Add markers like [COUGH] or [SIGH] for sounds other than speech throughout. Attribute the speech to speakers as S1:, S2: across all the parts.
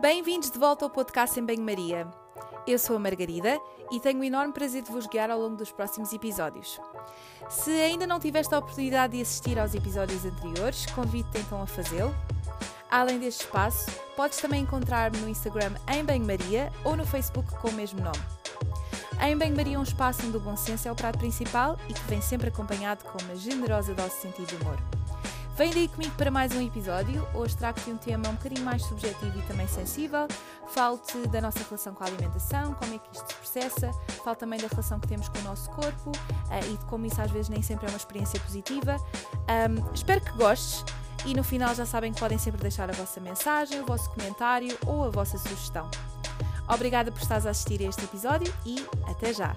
S1: Bem-vindos de volta ao podcast em Banho-Maria. Eu sou a Margarida e tenho o enorme prazer de vos guiar ao longo dos próximos episódios. Se ainda não tiveste a oportunidade de assistir aos episódios anteriores, convido-te então a fazê-lo. Além deste espaço, podes também encontrar-me no Instagram em Banho-Maria ou no Facebook com o mesmo nome. Em Banho-Maria é um espaço onde o bom senso é o prato principal e que vem sempre acompanhado com uma generosa dose de sentido de humor. Vem daí comigo para mais um episódio. Hoje trago-te um tema um bocadinho mais subjetivo e também sensível. Falo-te da nossa relação com a alimentação, como é que isto se processa. Falo também da relação que temos com o nosso corpo uh, e de como isso às vezes nem sempre é uma experiência positiva. Um, espero que gostes e no final já sabem que podem sempre deixar a vossa mensagem, o vosso comentário ou a vossa sugestão. Obrigada por estares a assistir a este episódio e até já!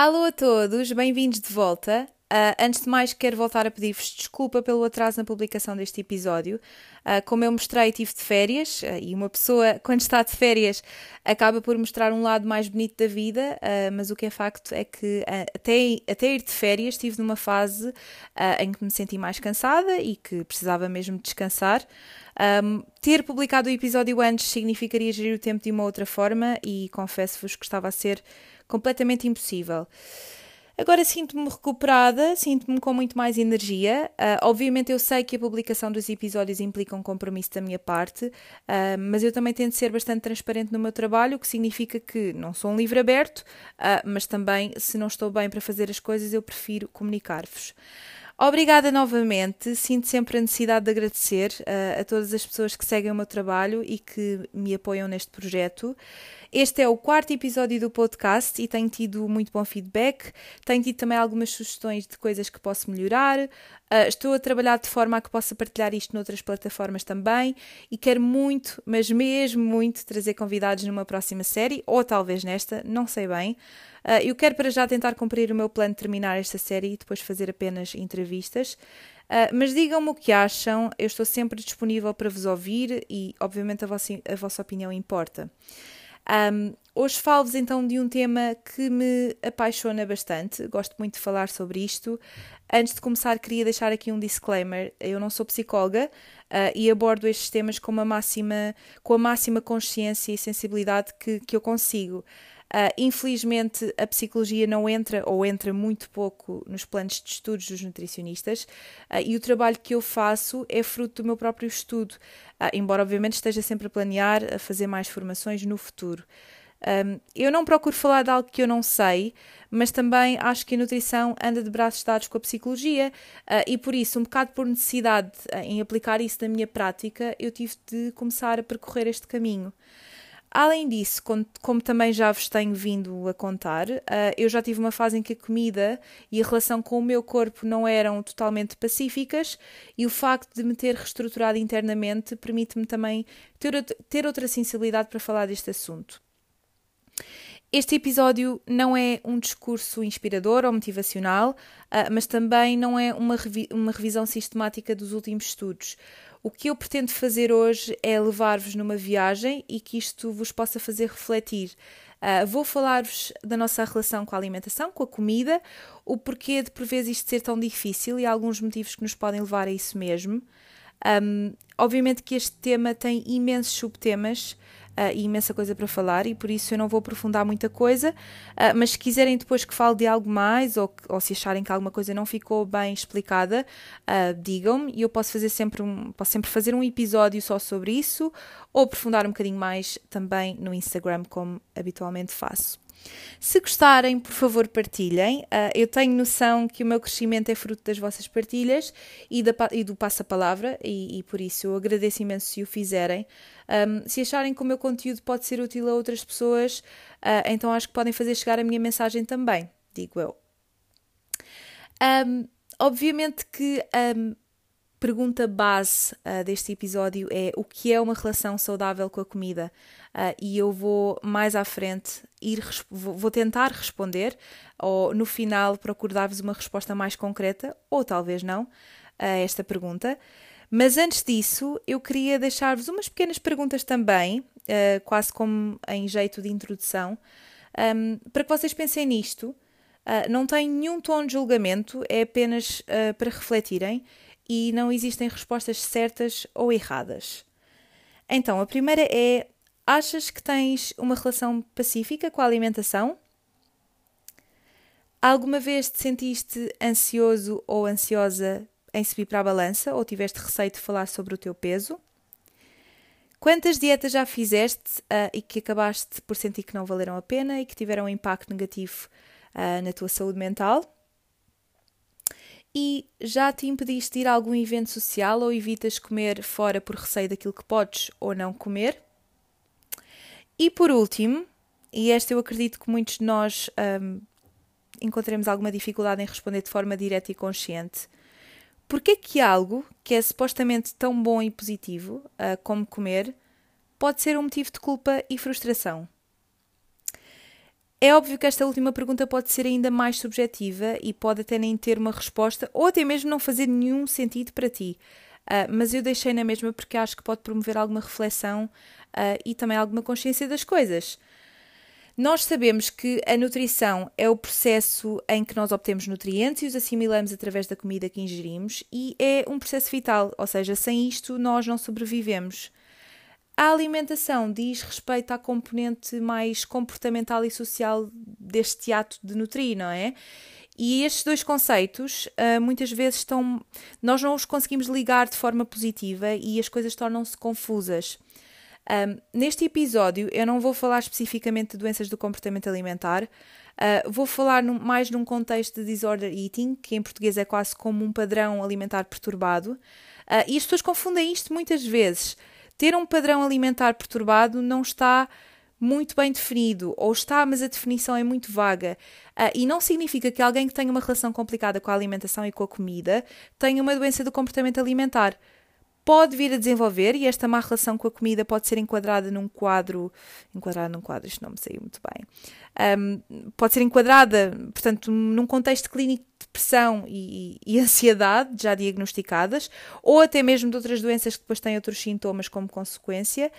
S1: Alô a todos, bem-vindos de volta. Uh, antes de mais, quero voltar a pedir-vos desculpa pelo atraso na publicação deste episódio. Uh, como eu mostrei, tive de férias uh, e uma pessoa, [LAUGHS] quando está de férias, acaba por mostrar um lado mais bonito da vida, mas o que é facto é que até, até ir de férias estive numa fase em que me senti mais cansada e que precisava mesmo descansar. Um, ter publicado o episódio antes significaria gerir o tempo de uma outra forma e confesso-vos que estava a ser completamente impossível. Agora sinto-me recuperada, sinto-me com muito mais energia. Uh, obviamente, eu sei que a publicação dos episódios implica um compromisso da minha parte, uh, mas eu também tento ser bastante transparente no meu trabalho, o que significa que não sou um livro aberto, uh, mas também, se não estou bem para fazer as coisas, eu prefiro comunicar-vos. Obrigada novamente. Sinto sempre a necessidade de agradecer uh, a todas as pessoas que seguem o meu trabalho e que me apoiam neste projeto. Este é o quarto episódio do podcast e tenho tido muito bom feedback. Tenho tido também algumas sugestões de coisas que posso melhorar. Uh, estou a trabalhar de forma a que possa partilhar isto noutras plataformas também e quero muito, mas mesmo muito, trazer convidados numa próxima série ou talvez nesta, não sei bem. Uh, eu quero para já tentar cumprir o meu plano de terminar esta série e depois fazer apenas entrevistas. Uh, mas digam-me o que acham, eu estou sempre disponível para vos ouvir e, obviamente, a vossa, a vossa opinião importa. Um, hoje falo-vos então de um tema que me apaixona bastante, gosto muito de falar sobre isto. Antes de começar, queria deixar aqui um disclaimer: eu não sou psicóloga uh, e abordo estes temas com, uma máxima, com a máxima consciência e sensibilidade que, que eu consigo. Uh, infelizmente, a psicologia não entra ou entra muito pouco nos planos de estudos dos nutricionistas uh, e o trabalho que eu faço é fruto do meu próprio estudo, uh, embora obviamente esteja sempre a planear a fazer mais formações no futuro. Um, eu não procuro falar de algo que eu não sei, mas também acho que a nutrição anda de braços dados com a psicologia uh, e por isso, um bocado por necessidade uh, em aplicar isso na minha prática, eu tive de começar a percorrer este caminho. Além disso, como, também já vos tenho vindo a contar, uh, eu já tive uma fase em que a comida e a relação com o meu corpo não eram totalmente pacíficas e o facto de me ter reestruturado internamente permite-me também ter, outra sensibilidade para falar deste assunto. Este episódio não é um discurso inspirador ou motivacional, uh, mas também não é uma revisão sistemática dos últimos estudos. O que eu pretendo fazer hoje é levar-vos numa viagem e que isto vos possa fazer refletir. Uh, vou falar-vos da nossa relação com a alimentação, com a comida, o porquê de por vezes isto ser tão difícil e alguns motivos que nos podem levar a isso mesmo. Um, obviamente que este tema tem imensos subtemas uh, e imensa coisa para falar e por isso eu não vou aprofundar muita coisa, uh, mas se quiserem depois que fale de algo mais ou, ou se acharem que alguma coisa não ficou bem explicada, uh, digam-me e eu posso fazer sempre um, posso sempre fazer um episódio só sobre isso ou aprofundar um bocadinho mais também no Instagram como habitualmente faço. Se gostarem, por favor, partilhem. Uh, eu tenho noção que o meu crescimento é fruto das vossas partilhas e, da, e do passa-palavra, e, e, por isso eu agradeço imenso se o fizerem. Um, se acharem que o meu conteúdo pode ser útil a outras pessoas, uh, então acho que podem fazer chegar a minha mensagem também, digo eu. Um, obviamente que um, pergunta base uh, deste episódio é o que é uma relação saudável com a comida? Uh, e eu vou mais à frente ir, vou tentar responder, ou no final procuro dar-vos uma resposta mais concreta, ou talvez não, a esta pergunta. Mas antes disso, eu queria deixar-vos umas pequenas perguntas também, uh, quase como em jeito de introdução, um, para que vocês pensem nisto. Não tem nenhum tom de julgamento, é apenas para refletirem e não existem respostas certas ou erradas. Então, a primeira é: achas que tens uma relação pacífica com a alimentação? Alguma vez te sentiste ansioso ou ansiosa em subir para a balança ou tiveste receio de falar sobre o teu peso? Quantas dietas já fizeste uh, e que acabaste por sentir que não valeram a pena e que tiveram um impacto negativo uh, na tua saúde mental? E já te impediste de ir a algum evento social ou evitas comer fora por receio daquilo que podes ou não comer? E por último, e esta eu acredito que muitos de nós um, encontremos alguma dificuldade em responder de forma direta e consciente, porque que algo que é supostamente tão bom e positivo uh, como comer pode ser um motivo de culpa e frustração? É óbvio que esta última pergunta pode ser ainda mais subjetiva e pode até nem ter uma resposta ou até mesmo não fazer nenhum sentido para ti. Uh, mas eu deixei na mesma porque acho que pode promover alguma reflexão uh, e também alguma consciência das coisas. Nós sabemos que a nutrição é o processo em que nós obtemos nutrientes e os assimilamos através da comida que ingerimos e é um processo vital, ou seja, sem isto nós não sobrevivemos. A alimentação diz respeito à componente mais comportamental e social deste ato de nutrir, não é? E estes dois conceitos uh, muitas vezes estão. Nós não os conseguimos ligar de forma positiva e as coisas tornam-se confusas. Um, neste episódio, eu não vou falar especificamente de doenças do comportamento alimentar, uh, vou falar num, mais num contexto de disorder eating, que em português é quase como um padrão alimentar perturbado. Uh, e as pessoas confundem isto muitas vezes ter um padrão alimentar perturbado não está muito bem definido, ou está, mas a definição é muito vaga. Uh, e não significa que alguém que tenha uma relação complicada com a alimentação e com a comida tenha uma doença do comportamento alimentar. Pode vir a desenvolver, e esta má relação com a comida pode ser enquadrada num quadro. Enquadrada num quadro, isto não me saiu muito bem. Um, pode ser enquadrada, portanto, num contexto clínico depressão e, e, [LAUGHS] ansiedade já diagnosticadas, ou até mesmo de outras doenças que depois têm outros sintomas como consequência,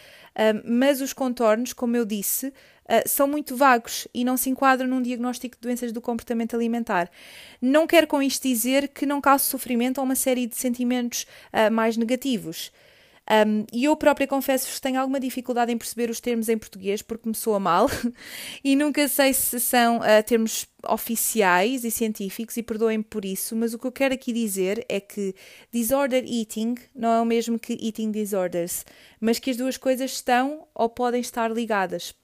S1: mas os contornos, como eu disse, Uh, são muito vagos e não se enquadram num diagnóstico de doenças do comportamento alimentar. Não quero com isto dizer que não cause sofrimento ou uma série de sentimentos uh, mais negativos. Um, e eu própria confesso que tenho alguma dificuldade em perceber os termos em português porque me soa mal [LAUGHS] e nunca sei se são uh, termos oficiais e científicos e perdoem-me por isso, mas o que eu quero aqui dizer é que disorder eating não é o mesmo que eating disorders, mas que as duas coisas estão ou podem estar ligadas.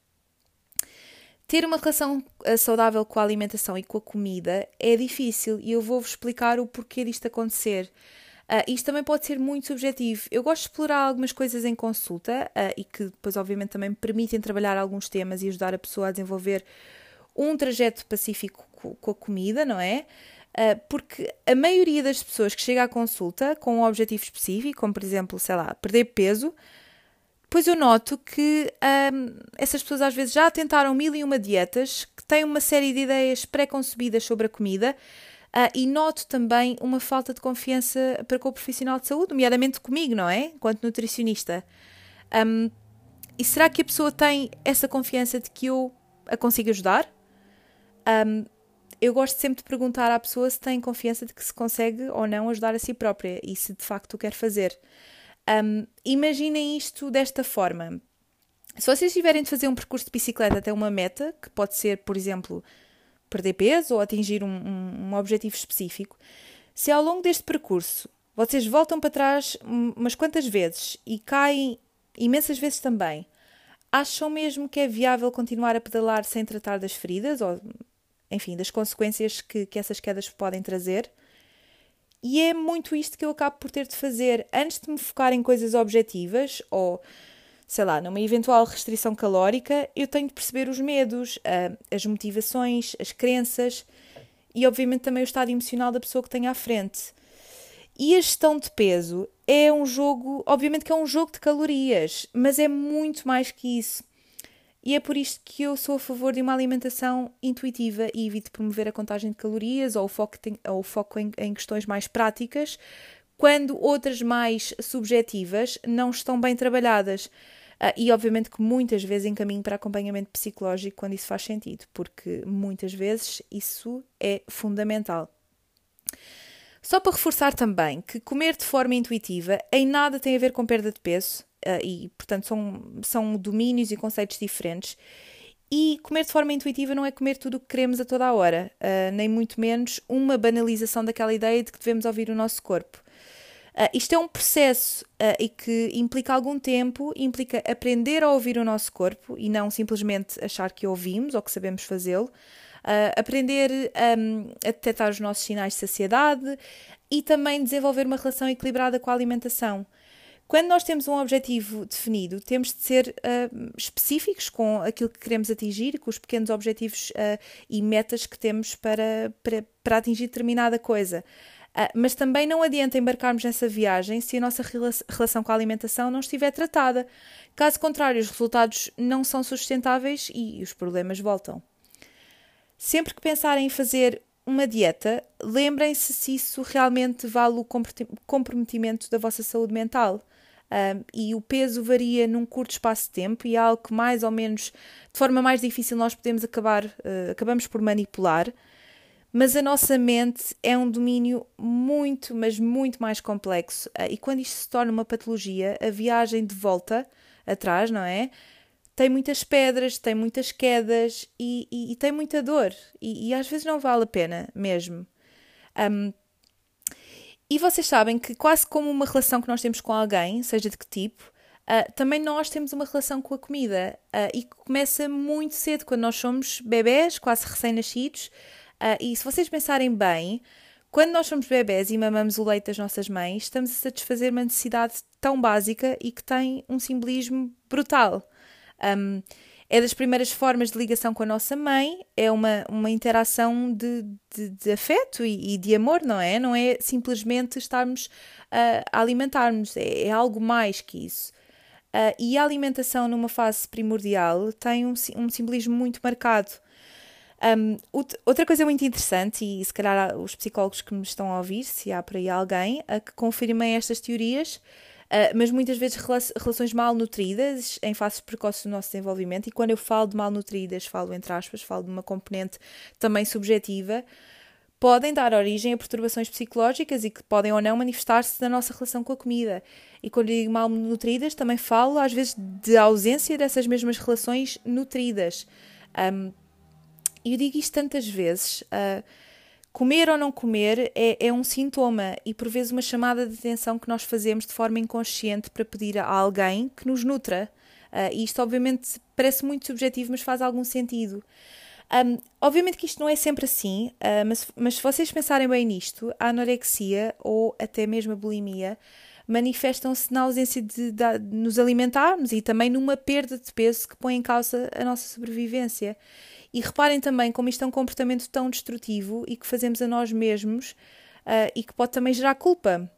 S1: Ter uma relação ah, saudável com a alimentação e com a comida é difícil e eu vou-vos explicar o porquê disto acontecer. Uh, isto também pode ser muito subjetivo. Eu gosto de explorar algumas coisas em consulta uh, e que depois, obviamente, também me permitem trabalhar alguns temas e ajudar a pessoa a desenvolver um trajeto pacífico com a comida, não é? Uh, porque a maioria das pessoas que chega à consulta com um objetivo específico, como por exemplo, sei lá, perder peso, depois eu noto que um, essas pessoas às vezes já tentaram mil e uma dietas, que têm uma série de ideias pré-concebidas sobre a comida Uh, e noto também uma falta de confiança para com o profissional de saúde, nomeadamente comigo, não é? Enquanto nutricionista. Um, e será que a pessoa tem essa confiança de que eu a consigo ajudar? Um, eu gosto sempre de perguntar à pessoa se tem confiança de que se consegue ou não ajudar a si própria e se de facto o quer fazer. Um, imaginem isto desta forma. Se vocês tiverem de fazer um percurso de bicicleta até uma meta, que pode ser, por exemplo, perder peso ou atingir um, um, um objetivo específico, se ao longo deste percurso vocês voltam para trás umas quantas vezes e caem imensas vezes também, acham mesmo que é viável continuar a pedalar sem tratar das feridas ou, enfim, das consequências que, que essas quedas podem trazer? E é muito isto que eu acabo por ter de fazer antes de me focar em coisas objetivas ou sei lá, numa eventual restrição calórica, eu tenho de perceber os medos, as motivações, as crenças e, obviamente, também o estado emocional da pessoa que tem à frente. E a gestão de peso é um jogo, obviamente que é um jogo de calorias, mas é muito mais que isso. E é por isto que eu sou a favor de uma alimentação intuitiva e evito promover a contagem de calorias ou o foco, ou o foco em, em questões mais práticas, quando outras mais subjetivas não estão bem trabalhadas. Uh, e obviamente que muitas vezes encaminho para acompanhamento psicológico quando isso faz sentido, porque muitas vezes isso é fundamental. Só para reforçar também que comer de forma intuitiva em nada tem a ver com perda de peso e, portanto, são, são domínios e conceitos diferentes. E comer de forma intuitiva não é comer tudo o que queremos a toda a hora, uh, nem muito menos uma banalização daquela ideia de que devemos ouvir o nosso corpo. Uh, isto é um processo uh, e que implica algum tempo, implica aprender a ouvir o nosso corpo e não simplesmente achar que ouvimos ou que sabemos fazê-lo. Aprender um, a detectar os nossos sinais de saciedade e também desenvolver uma relação equilibrada com a alimentação. Quando nós temos um objetivo definido, temos de ser uh, específicos com aquilo que queremos atingir, com os pequenos objetivos uh, e metas que temos para, para, para atingir determinada coisa. Uh, mas também não adianta embarcarmos nessa viagem se a nossa relação com a alimentação não estiver tratada. Caso contrário, os resultados não são sustentáveis e os problemas voltam. Sempre que pensarem em fazer uma dieta, lembrem-se se isso realmente vale o comprometimento da vossa saúde mental. Um, e o peso varia num curto espaço de tempo e é algo que mais ou menos de forma mais difícil nós podemos acabar uh, acabamos por manipular mas a nossa mente é um domínio muito, mas muito mais complexo. Ah, e quando isto se torna uma patologia, a viagem de volta atrás, não é? Tem muitas pedras, tem muitas quedas e, e, e tem muita dor. E, e, às vezes não vale a pena mesmo. Um, e vocês sabem que, quase como uma relação que nós temos com alguém, seja de que tipo, uh, também nós temos uma relação com a comida. Uh, e começa muito cedo, quando nós somos bebés, quase recém-nascidos. Uh, e se vocês pensarem bem, quando nós somos bebés e mamamos o leite das nossas mães, estamos a satisfazer uma necessidade tão básica e que tem um simbolismo brutal. Um, é das primeiras formas de ligação com a nossa mãe, é uma, uma interação de, de, de afeto e, e, de amor, não é? Não é simplesmente estarmos uh, a alimentarmos, é, é, algo mais que isso. Uh, e a alimentação numa fase primordial tem um, um simbolismo muito marcado. Um, outra coisa muito interessante, e se calhar os psicólogos que me estão a ouvir, se há por aí alguém a que confirmem estas teorias, uh, mas muitas vezes relações mal nutridas em fases precoces do nosso desenvolvimento, e quando eu falo de mal nutridas, falo entre aspas, falo de uma componente também subjetiva, podem dar origem a perturbações psicológicas e que podem ou não manifestar-se na nossa relação com a comida. E quando digo mal nutridas, também falo às vezes de ausência dessas mesmas relações nutridas. Um, e eu digo isto tantas vezes. Uh, comer ou não comer é, é, um sintoma e por vezes uma chamada de atenção que nós fazemos de forma inconsciente para pedir a alguém que nos nutra. Uh, e isto obviamente parece muito subjetivo, mas faz algum sentido. Um, obviamente que isto não é sempre assim, uh, mas, mas se vocês pensarem bem nisto, a anorexia ou até mesmo a bulimia manifestam-se na ausência de, de, de, nos alimentarmos e também numa perda de peso que põe em causa a nossa sobrevivência. E reparem também como isto é um comportamento tão destrutivo e que fazemos a nós mesmos uh, e que pode também gerar culpa.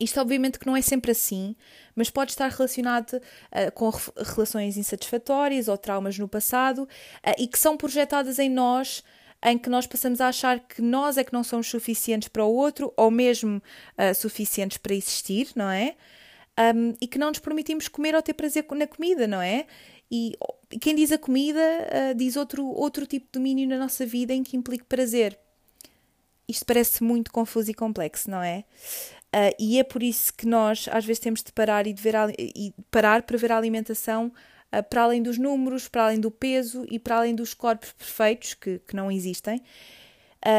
S1: Isto, obviamente, que não é sempre assim, mas pode estar relacionado uh, com relações insatisfatórias ou traumas no passado uh, e que são projetadas em nós, em que nós passamos a achar que nós é que não somos suficientes para o outro ou mesmo uh, suficientes para existir, não é? Um, e que não nos permitimos comer ou ter prazer na comida, não é? E quem diz a comida uh, diz outro, outro tipo de domínio na nossa vida em que implique prazer. Isto parece muito confuso e complexo, não é? Uh, e é por isso que nós às vezes temos de parar e, de ver e parar para ver a alimentação uh, para além dos números, para além do peso e para além dos corpos perfeitos que, que não existem.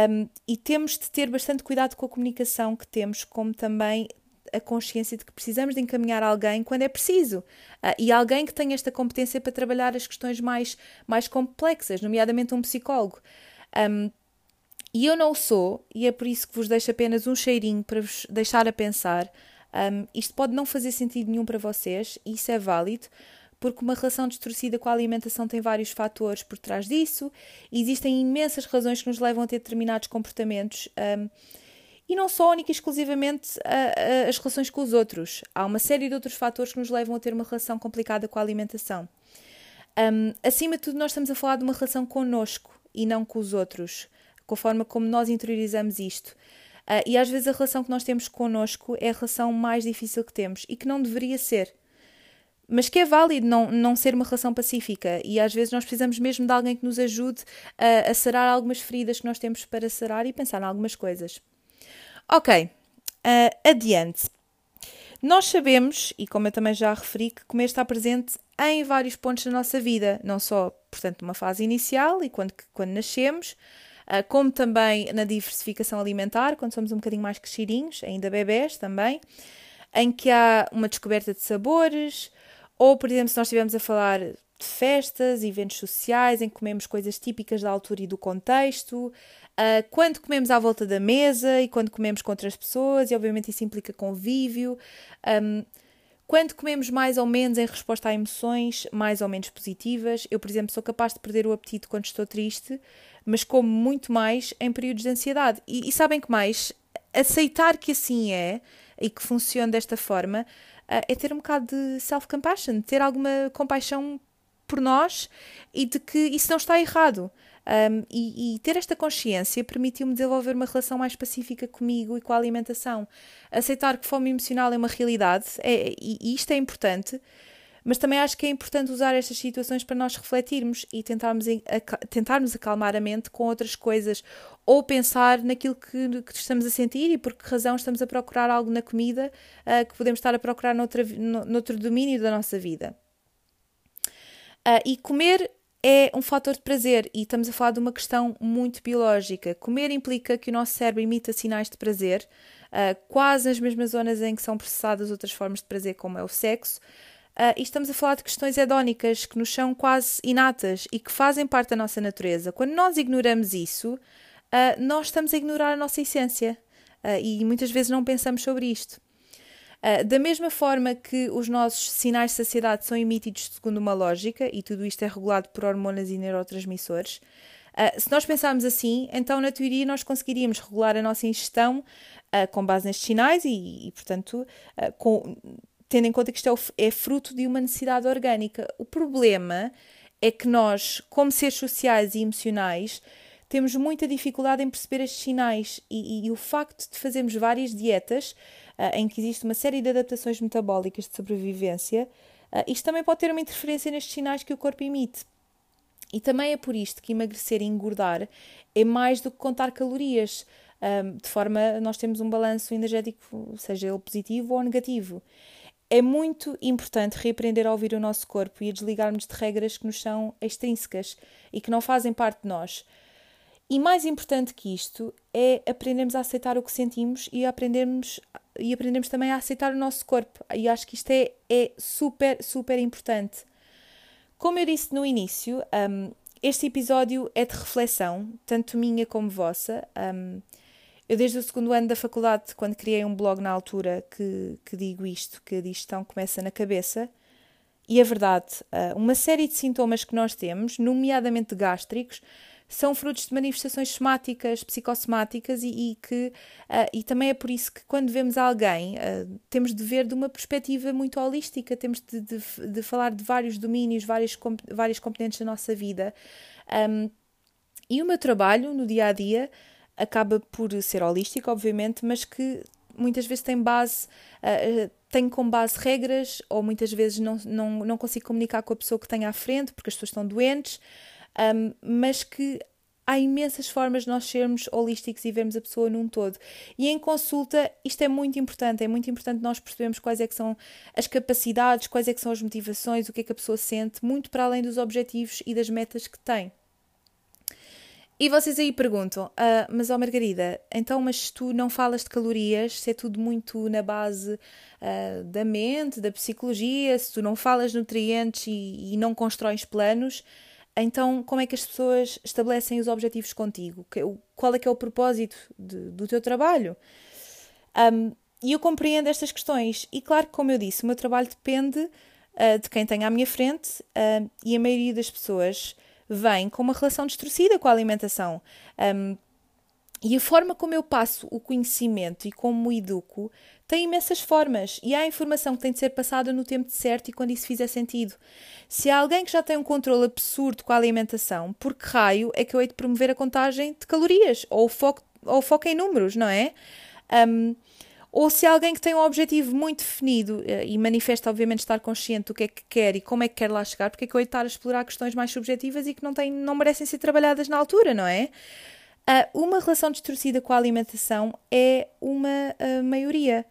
S1: Um, e temos de ter bastante cuidado com a comunicação que temos, como também a consciência de que precisamos de encaminhar alguém quando é preciso. Uh, e alguém que tenha esta competência para trabalhar as questões mais, mais complexas, nomeadamente um psicólogo. Um, e eu não sou, e é por isso que vos deixo apenas um cheirinho para vos deixar a pensar. Um, isto pode não fazer sentido nenhum para vocês, e isso é válido, porque uma relação distorcida com a alimentação tem vários fatores por trás disso, existem imensas razões que nos levam a ter determinados comportamentos. Um, e não só única e exclusivamente a, a, as relações com os outros. Há uma série de outros fatores que nos levam a ter uma relação complicada com a alimentação. Um, acima de tudo, nós estamos a falar de uma relação connosco e não com os outros, com a forma como nós interiorizamos isto. Uh, e às vezes a relação que nós temos connosco é a relação mais difícil que temos e que não deveria ser. Mas que é válido não, não ser uma relação pacífica e às vezes nós precisamos mesmo de alguém que nos ajude a, a sarar algumas feridas que nós temos para sarar e pensar em algumas coisas. Ok, uh, adiante. Nós sabemos, e como eu também já referi, que comer está presente em vários pontos da nossa vida, não só, portanto, numa fase inicial e quando, quando nascemos, uh, como também na diversificação alimentar, quando somos um bocadinho mais crescidinhos, ainda bebés também, em que há uma descoberta de sabores, ou, por exemplo, se nós estivermos a falar de festas, eventos sociais, em que comemos coisas típicas da altura e do contexto, uh, quando comemos à volta da mesa e quando comemos com outras pessoas, e obviamente isso implica convívio. Um, quando comemos mais ou menos em resposta a emoções mais ou menos positivas, eu, por exemplo, sou capaz de perder o apetite quando estou triste, mas como muito mais em períodos de ansiedade. E, e sabem que mais? Aceitar que assim é e que funciona desta forma uh, é ter um bocado de self-compassion, ter alguma compaixão por nós e de que isso não está errado. Um, e, e, ter esta consciência permitiu-me desenvolver uma relação mais pacífica comigo e com a alimentação. Aceitar que fome emocional é uma realidade, é, e, e isto é importante, mas também acho que é importante usar estas situações para nós refletirmos e tentarmos, tentarmos acalmar a mente com outras coisas ou pensar naquilo que, que estamos a sentir e por que razão estamos a procurar algo na comida uh, que podemos estar a procurar noutra, noutro domínio da nossa vida. Uh, e comer é um fator de prazer e estamos a falar de uma questão muito biológica. Comer implica que o nosso cérebro imita sinais de prazer, uh, quase nas mesmas zonas em que são processadas outras formas de prazer, como é o sexo. Uh, e estamos a falar de questões hedónicas que nos são quase inatas e que fazem parte da nossa natureza. Quando nós ignoramos isso, uh, nós estamos a ignorar a nossa essência e muitas vezes não pensamos sobre isto. Da mesma forma que os nossos sinais de saciedade são emitidos segundo uma lógica, e tudo isto é regulado por hormonas e neurotransmissores, se nós pensarmos assim, então na teoria nós conseguiríamos regular a nossa ingestão com base nestes sinais e, e portanto, com, tendo em conta que isto é, é fruto de uma necessidade orgânica. O problema é que nós, como seres sociais e emocionais, temos muita dificuldade em perceber estes sinais e, e, e o facto de fazermos várias dietas uh, em que existe uma série de adaptações metabólicas de sobrevivência, uh, isto também pode ter uma interferência nestes sinais que o corpo emite. E também é por isto que emagrecer e engordar é mais do que contar calorias, ah, de forma nós temos um balanço energético, seja ele positivo ou negativo é muito importante reaprender a ouvir o nosso corpo e a desligarmos de regras que nos são extrínsecas e que não fazem parte de nós. E mais importante que isto é aprendermos a aceitar o que sentimos e aprendermos, e aprendermos também a aceitar o nosso corpo. E acho que isto é, é super, super importante. Como eu disse no início, um, este episódio é de reflexão, tanto minha como vossa. Um, eu, desde o segundo ano da faculdade, quando criei um blog na altura, que, que digo isto, que a digestão começa na cabeça, e é verdade, ah, uma série de sintomas que nós temos, nomeadamente gástricos, são frutos de manifestações somáticas, psicossomáticas e, e que uh, e também é por isso que quando vemos alguém uh, temos de ver de uma perspectiva muito holística, temos de, de, de falar de vários domínios, várias, várias componentes da nossa vida. Um, e o meu trabalho no dia a dia acaba por ser holístico, obviamente, mas que muitas vezes tem base, uh, tem como base regras, ou muitas vezes não, não, não consigo comunicar com a pessoa que tem à frente, porque as pessoas estão doentes, um, mas que há imensas formas de nós sermos holísticos e vermos a pessoa num todo. E em consulta, isto é muito importante, é muito importante nós percebermos quais é que são as capacidades, quais é que são as motivações, o que é que a pessoa sente, muito para além dos objetivos e das metas que tem. E vocês aí perguntam, ah, mas ó oh Margarida, então mas tu não falas de calorias, se é tudo muito na base uh, da mente, da psicologia, se tu não falas nutrientes e, e, não constróis planos, então como é que as pessoas estabelecem os objetivos contigo? Qual é que é o propósito de, do teu trabalho? Um, e eu compreendo estas questões. E claro que, como eu disse, o meu trabalho depende uh, de quem tem à minha frente uh, e a maioria das pessoas vem com uma relação distorcida com a alimentação. Um, e a forma como eu passo o conhecimento e como o educo tem imensas formas e há informação que tem de ser passada no tempo certo e quando isso fizer sentido. Se há alguém que já tem um controle absurdo com a alimentação, por que raio é que eu hei de promover a contagem de calorias ou o foco, ou foco em números, não é? Um, ou se alguém que tem um objetivo muito definido eh, e manifesta, obviamente, estar consciente do que é que quer e como é que quer lá chegar, porque é que eu estar a explorar questões mais subjetivas e que não, têm, não merecem ser trabalhadas na altura, não é? Uh, uma relação distorcida com a alimentação é uma uh, maioria.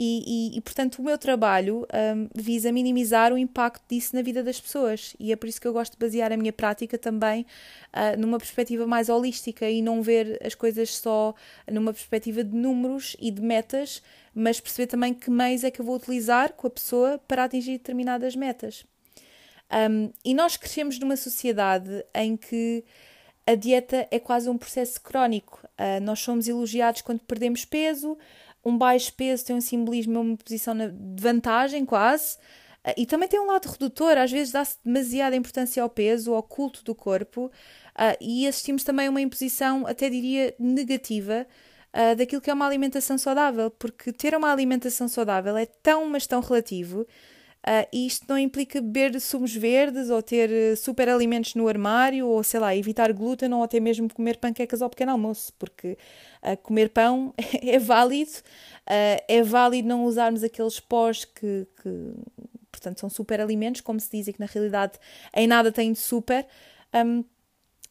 S1: E, e, e, portanto, o meu trabalho um, visa minimizar o impacto disso na vida das pessoas. E é por isso que eu gosto de basear a minha prática também uh, numa perspectiva mais holística e não ver as coisas só numa perspectiva de números e de metas, mas perceber também que meios é que eu vou utilizar com a pessoa para atingir determinadas metas. Um, e nós crescemos numa sociedade em que a dieta é quase um processo crónico. Uh, nós somos elogiados quando perdemos peso um baixo peso tem um simbolismo, uma posição de vantagem quase. Ah, e também tem um lado redutor, às vezes dá-se demasiada importância ao peso, ao culto do corpo, uh, e assistimos também a uma imposição, até diria, negativa uh, daquilo que é uma alimentação saudável, porque ter uma alimentação saudável é tão, mas tão relativo, Uh, isto não implica beber sumos verdes ou ter uh, super alimentos no armário ou, sei lá, evitar glúten ou até mesmo comer panquecas ao pequeno almoço, porque uh, comer pão [LAUGHS] é válido, é válido não usarmos aqueles pós que, que, portanto, são super alimentos, como se diz, e que na realidade em nada têm de super. Um,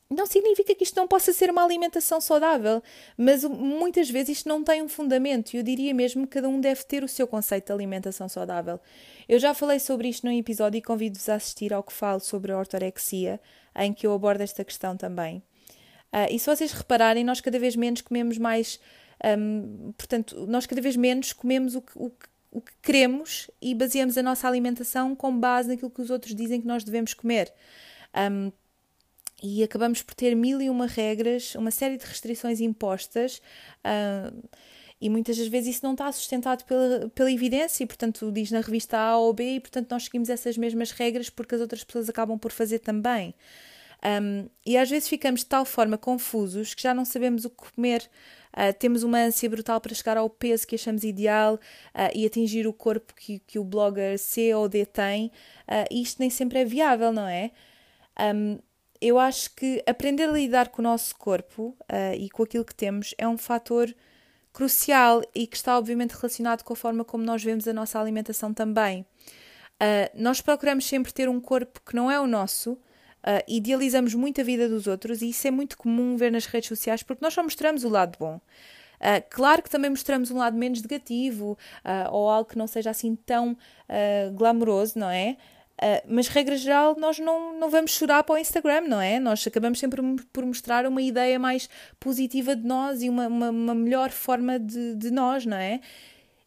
S1: não significa que isto não possa ser uma alimentação saudável, mas muitas vezes isto não tem um fundamento e eu diria mesmo que cada um deve ter o seu conceito de alimentação saudável. Eu já falei sobre isto num episódio e convido-vos a assistir ao que falo sobre a ortorexia, em que eu abordo esta questão também. Uh, e se vocês repararem, nós cada vez menos comemos mais, um, portanto, nós cada vez menos comemos o que, o que o que queremos e baseamos a nossa alimentação com base naquilo que os outros dizem que nós devemos comer. Um, e acabamos por ter mil e uma regras, uma série de restrições impostas. Uh, e muitas das vezes isso não está sustentado pela, pela evidência, e portanto diz na revista A ou B, e portanto nós seguimos essas mesmas regras porque as outras pessoas acabam por fazer também. Um, e às vezes ficamos de tal forma confusos que já não sabemos o que comer. Uh, temos uma ânsia brutal para chegar ao peso que achamos ideal uh, e atingir o corpo que, que o blogger C ou D tem. Uh, e isto nem sempre é viável, não é? Um, eu acho que aprender a lidar com o nosso corpo uh, e com aquilo que temos é um fator crucial e que está obviamente relacionado com a forma como nós vemos a nossa alimentação também. Uh, nós procuramos sempre ter um corpo que não é o nosso, uh, idealizamos muito a vida dos outros e isso é muito comum ver nas redes sociais porque nós só mostramos o lado bom. Uh, claro que também mostramos um lado menos negativo ou algo que não seja assim tão glamouroso, não é? Uh, mas, regra geral, nós não, não vamos chorar para o Instagram, não é? Nós acabamos sempre por mostrar uma ideia mais positiva de nós e uma, uma, uma melhor forma de, de nós, não é?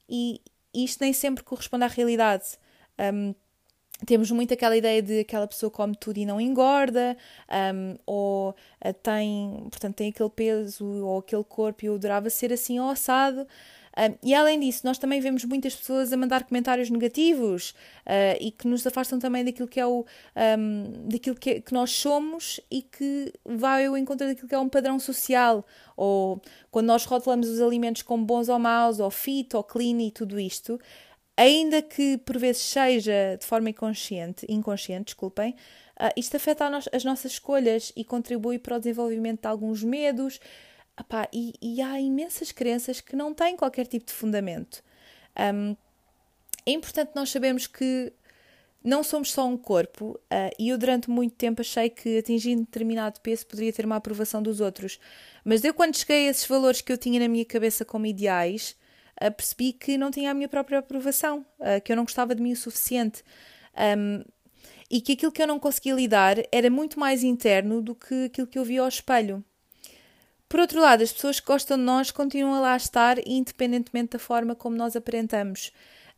S1: E isto nem sempre corresponde à realidade. Um, temos muito aquela ideia de aquela pessoa come tudo e não engorda, um, ou uh, tem, portanto, tem aquele peso ou aquele corpo e eu adorava ser assim ou assado. E além disso, nós também vemos muitas pessoas a mandar comentários negativos uh, e que nos afastam também daquilo que é o um, daquilo que, é, que, nós somos e que vai ao encontro daquilo que é um padrão social. Ou quando nós rotulamos os alimentos como bons ou maus, ou fit, ou clean e tudo isto, ainda que por vezes seja de forma inconsciente, inconsciente desculpem, uh, isto afeta as nossas escolhas e contribui para o desenvolvimento de alguns medos, Epá, e, e, há imensas crenças que não têm qualquer tipo de fundamento. Um, é importante nós sabermos que não somos só um corpo, uh, e eu durante muito tempo achei que atingindo determinado peso poderia ter uma aprovação dos outros. Mas eu, quando cheguei a esses valores que eu tinha na minha cabeça como ideais, uh, percebi que não tinha a minha própria aprovação, uh, que eu não gostava de mim o suficiente. Um, e que aquilo que eu não conseguia lidar era muito mais interno do que aquilo que eu via ao espelho. Por outro lado, as pessoas que gostam de nós continuam a lá estar, independentemente da forma como nós aparentamos.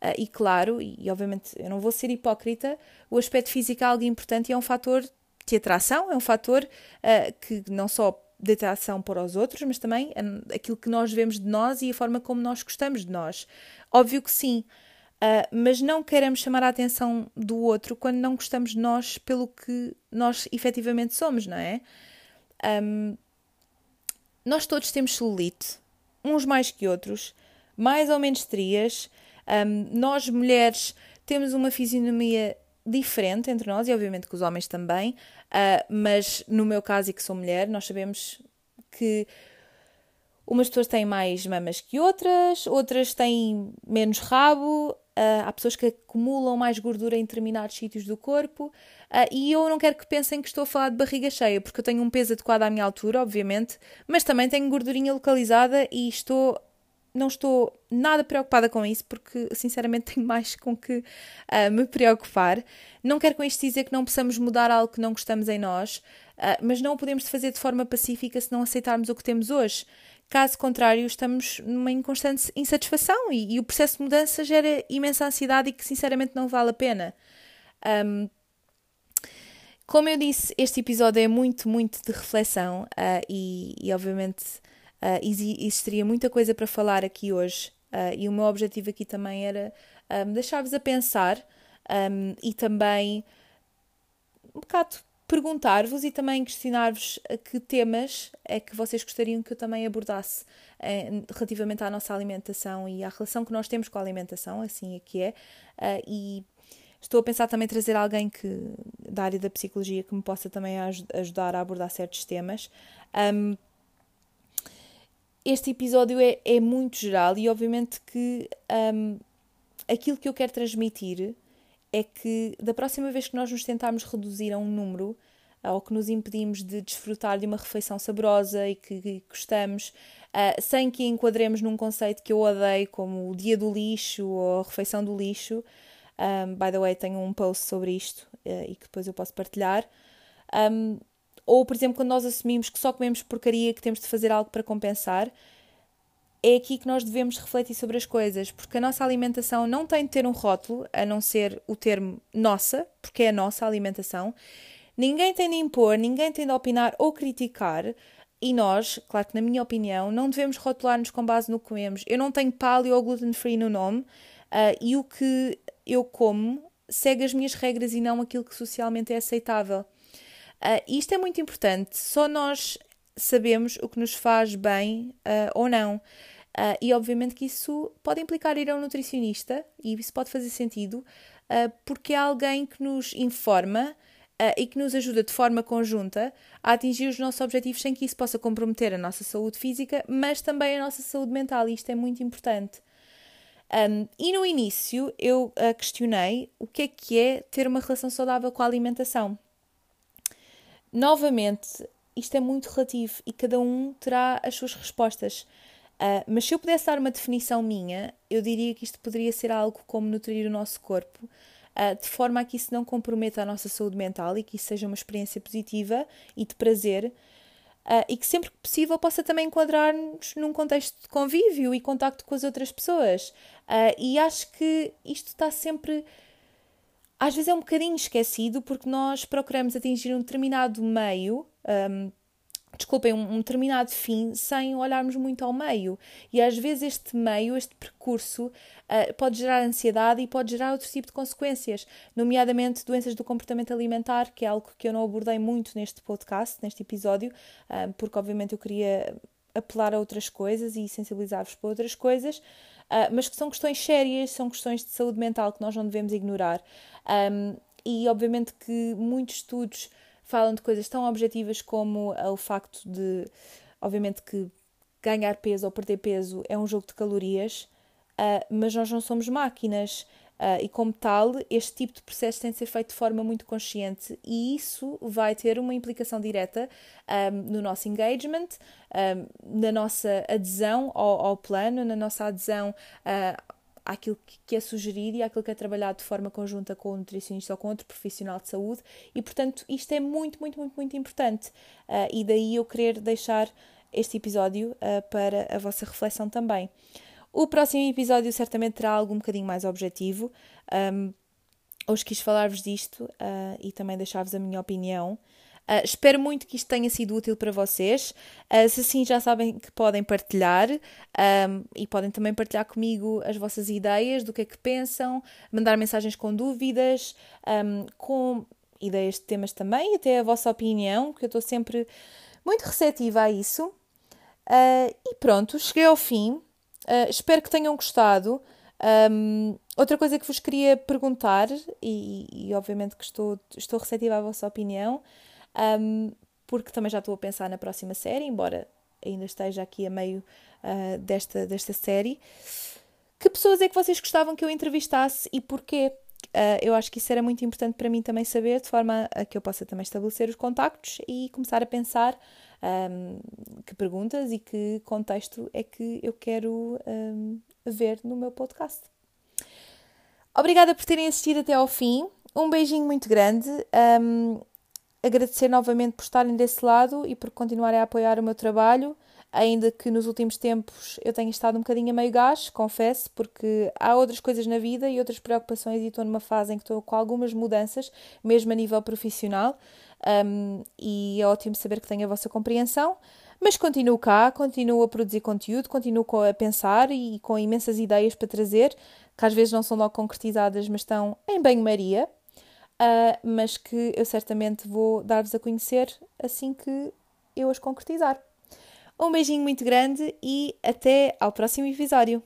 S1: Uh, e claro, e, obviamente eu não vou ser hipócrita, o aspecto físico é algo importante e é um fator de atração, é um fator uh, que não só de atração para os outros, mas também aquilo que nós vemos de nós e a forma como nós gostamos de nós. Óbvio que sim, uh, mas não queremos chamar a atenção do outro quando não gostamos de nós pelo que nós efetivamente somos, não é? Um, nós todos temos celulite, uns mais que outros, mais ou menos trias. Um, nós, mulheres, temos uma fisionomia diferente entre nós e, obviamente, que os homens também, uh, mas no meu caso, e que sou mulher, nós sabemos que umas pessoas têm mais mamas que outras, outras têm menos rabo, Uh, há pessoas que acumulam mais gordura em determinados sítios do corpo uh, e eu não quero que pensem que estou a falar de barriga cheia, porque eu tenho um peso adequado à minha altura, obviamente, mas também tenho gordurinha localizada e estou não estou nada preocupada com isso, porque sinceramente [LAUGHS] tenho mais com que uh, me preocupar. Não quero com isto dizer que não possamos mudar algo que não gostamos em nós, uh, mas não o podemos fazer de forma pacífica se não aceitarmos o que temos hoje. Caso contrário, estamos numa inconstante insatisfação e, e o processo de mudança gera imensa ansiedade e que sinceramente não vale a pena. Um, como eu disse, este episódio é muito, muito de reflexão uh, e, e, obviamente, Uh, existiria muita coisa para falar aqui hoje uh, e o meu objetivo aqui também era um, deixar-vos a pensar um, e também um bocado perguntar-vos e também questionar-vos que temas é que vocês gostariam que eu também abordasse eh, relativamente à nossa alimentação e à relação que nós temos com a alimentação, assim é que é, uh, e estou a pensar também trazer alguém que da área da psicologia que me possa também ajudar a abordar certos temas. Um, este episódio é, é muito geral e obviamente que um, aquilo que eu quero transmitir é que da próxima vez que nós nos tentarmos reduzir a um número ou que nos impedimos de desfrutar de uma refeição saborosa e que, gostamos, uh, sem que enquadremos num conceito que eu odeio, como o dia do lixo ou a refeição do lixo. Um, by the way, tenho um post sobre isto uh, e que depois eu posso partilhar. Um, ou, por exemplo, quando nós assumimos que só comemos porcaria, que temos de fazer algo para compensar, é aqui que nós devemos refletir sobre as coisas, porque a nossa alimentação não tem de ter um rótulo, a não ser o termo nossa, porque é a nossa alimentação. Ninguém tem de impor, ninguém tem de opinar ou criticar. E nós, claro que na minha opinião, não devemos rotular-nos com base no que comemos. Eu não tenho paleo ou gluten free no nome uh, e o que eu como segue as minhas regras e não aquilo que socialmente é aceitável. Uh, isto é muito importante, só nós sabemos o que nos faz bem uh, ou não. Uh, e obviamente que isso pode implicar ir a um nutricionista, e isso pode fazer sentido, porque é alguém que nos informa e que nos ajuda de forma conjunta a atingir os nossos objetivos sem que isso possa comprometer a nossa saúde física, mas também a nossa saúde mental, e isto é muito importante. Um, e no início eu questionei o que é que é ter uma relação saudável com a alimentação. Novamente, isto é muito relativo e cada um terá as suas respostas. Uh, mas se eu pudesse dar uma definição minha, eu diria que isto poderia ser algo como nutrir o nosso corpo, uh, de forma a que isso não comprometa a nossa saúde mental e que isso seja uma experiência positiva e de prazer, uh, e que sempre que possível possa também enquadrar-nos num contexto de convívio e contacto com as outras pessoas. e acho que isto está sempre às vezes é um bocadinho esquecido porque nós procuramos atingir um determinado meio, um, desculpem, um, determinado fim sem olharmos muito ao meio. E às vezes este meio, este percurso, uh, pode gerar ansiedade e pode gerar outro tipo de consequências, nomeadamente doenças do comportamento alimentar, que é algo que eu não abordei muito neste podcast, neste episódio, uh, porque obviamente eu queria apelar a outras coisas e sensibilizar-vos para outras coisas, uh, mas que são questões sérias, são questões de saúde mental que nós não devemos ignorar. Um, e obviamente que muitos estudos falam de coisas tão objetivas como o facto de, obviamente, que ganhar peso ou perder peso é um jogo de calorias, uh, mas nós não somos máquinas. Uh, e como tal, este tipo de processo tem de ser feito de forma muito consciente e isso vai ter uma implicação direta um, no nosso engagement, um, na nossa adesão ao, ao, plano, na nossa adesão uh, àquilo que é sugerido e àquilo que é trabalhado de forma conjunta com o nutricionista ou com outro profissional de saúde e, portanto, isto é muito, muito, muito, muito importante uh, e daí eu querer deixar este episódio para a vossa reflexão também. O próximo episódio certamente terá algo um bocadinho mais objetivo. Um, hoje quis falar-vos disto uh, e também deixar-vos a minha opinião. Uh, espero muito que isto tenha sido útil para vocês. Uh, se assim, já sabem que podem partilhar um, e podem também partilhar comigo as vossas ideias do que é que pensam, mandar mensagens com dúvidas, um, com ideias de temas também, até a vossa opinião, que eu estou sempre muito receptiva a isso. Uh, e pronto, cheguei ao fim. Uh, espero que tenham gostado. Um, outra coisa que vos queria perguntar, e, e, obviamente que estou, estou receptiva à vossa opinião, um, porque também já estou a pensar na próxima série, embora ainda esteja aqui a meio uh, desta, desta série, Que pessoas é que vocês gostavam que eu entrevistasse e porquê? Uh, eu acho que isso era muito importante para mim também saber, de forma a que eu possa também estabelecer os contactos e começar a pensar um, que perguntas e que contexto é que eu quero um, ver no meu podcast. Obrigada por terem assistido até ao fim. Um beijinho muito grande. Um, agradecer novamente por estarem desse lado e por continuarem a apoiar o meu trabalho, ainda que nos últimos tempos eu tenha estado um bocadinho a meio gás, confesso, porque há outras coisas na vida e outras preocupações e estou numa fase em que estou com algumas mudanças, mesmo a nível profissional, um, e é ótimo saber que tenho a vossa compreensão. Mas continuo cá, continuo a produzir conteúdo, continuo a pensar e com imensas ideias para trazer, que às vezes não são logo concretizadas, mas estão em banho-maria, uh, mas que eu certamente vou dar-vos a conhecer assim que eu as concretizar. Um beijinho muito grande e até ao próximo episódio.